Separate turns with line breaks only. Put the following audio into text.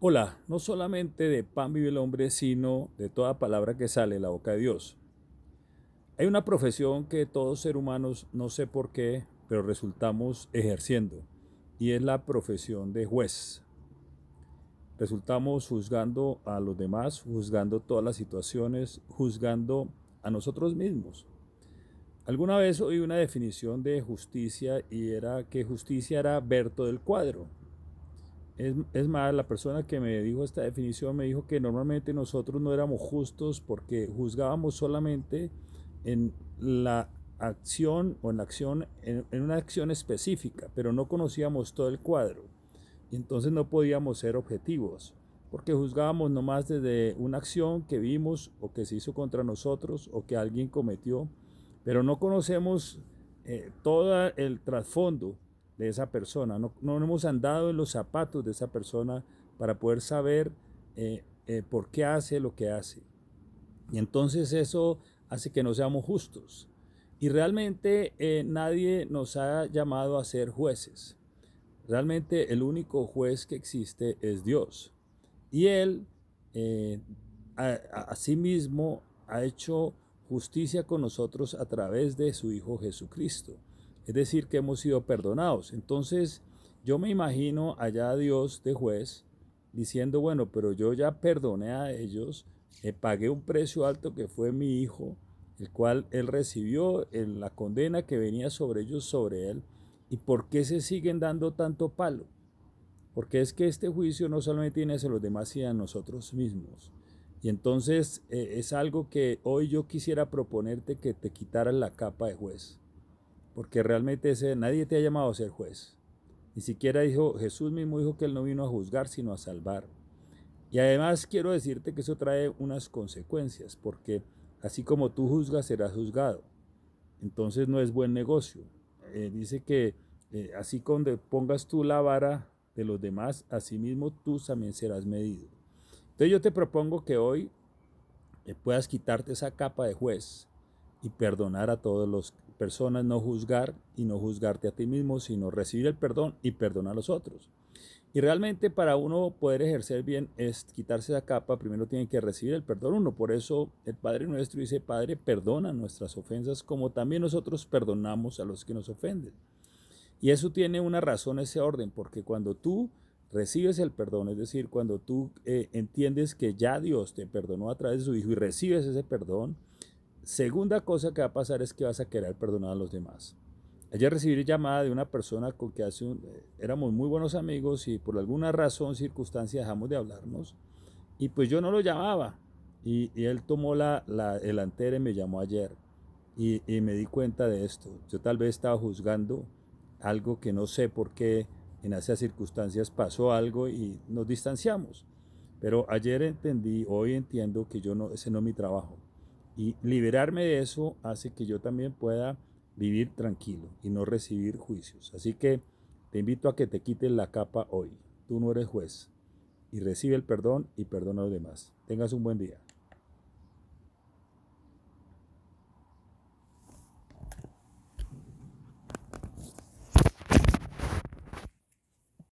Hola, no solamente de pan vive el hombre, sino de toda palabra que sale de la boca de Dios. Hay una profesión que todos seres humanos, no sé por qué, pero resultamos ejerciendo, y es la profesión de juez. Resultamos juzgando a los demás, juzgando todas las situaciones, juzgando a nosotros mismos. Alguna vez oí una definición de justicia y era que justicia era ver todo el cuadro. Es, es, más, la persona que me dijo esta definición me dijo que normalmente nosotros no éramos justos porque juzgábamos solamente en la acción o en la acción en, en una acción específica, pero no conocíamos todo el cuadro. Y entonces no podíamos ser objetivos, porque juzgábamos nomás desde una acción que vimos o que se hizo contra nosotros o que alguien cometió, pero no conocemos eh, todo el trasfondo de esa persona. No, no, hemos andado en los zapatos de esa persona para poder saber eh, eh, por qué hace lo que hace. Y entonces eso hace que no seamos justos. Y realmente eh, nadie nos ha llamado a ser jueces. Realmente el único juez que existe es Dios. Y Él eh, mismo ha hecho justicia con nosotros a través de su Hijo Jesucristo. Es decir, que hemos sido perdonados. Entonces, yo me imagino allá a Dios de juez diciendo, bueno, pero yo ya perdoné a ellos, pagué un precio alto que fue mi hijo, el cual él recibió en la condena que venía sobre ellos, sobre él. ¿Y por qué se siguen dando tanto palo? Porque es que este juicio no solamente tiene hacia los demás, sino a nosotros mismos. Y entonces eh, es algo que hoy yo quisiera proponerte que te quitaras la capa de juez porque realmente ese, nadie te ha llamado a ser juez. Ni siquiera dijo, Jesús mismo dijo que él no vino a juzgar, sino a salvar. Y además quiero decirte que eso trae unas consecuencias, porque así como tú juzgas, serás juzgado. Entonces no es buen negocio. Eh, dice que eh, así cuando pongas tú la vara de los demás, así mismo tú también serás medido. Entonces yo te propongo que hoy eh, puedas quitarte esa capa de juez y perdonar a todas las personas, no juzgar y no juzgarte a ti mismo, sino recibir el perdón y perdonar a los otros. Y realmente para uno poder ejercer bien es quitarse esa capa, primero tiene que recibir el perdón uno. Por eso el Padre nuestro dice, Padre, perdona nuestras ofensas como también nosotros perdonamos a los que nos ofenden. Y eso tiene una razón, ese orden, porque cuando tú recibes el perdón, es decir, cuando tú eh, entiendes que ya Dios te perdonó a través de su Hijo y recibes ese perdón, Segunda cosa que va a pasar es que vas a querer perdonar a los demás. Ayer recibí llamada de una persona con que hace eh, éramos muy buenos amigos y por alguna razón, circunstancia dejamos de hablarnos. Y pues yo no lo llamaba. Y, y él tomó la, la, delantera y me llamó ayer. Y, y, me di cuenta de esto. Yo tal vez estaba juzgando algo que no sé por qué en esas circunstancias pasó algo y nos distanciamos. Pero ayer entendí, hoy entiendo que yo no, ese no es mi trabajo. Y liberarme de eso hace que yo también pueda vivir tranquilo y no recibir juicios. Así que te invito a que te quites la capa hoy. Tú no eres juez. Y recibe el perdón y perdona a los demás. Tengas un buen día.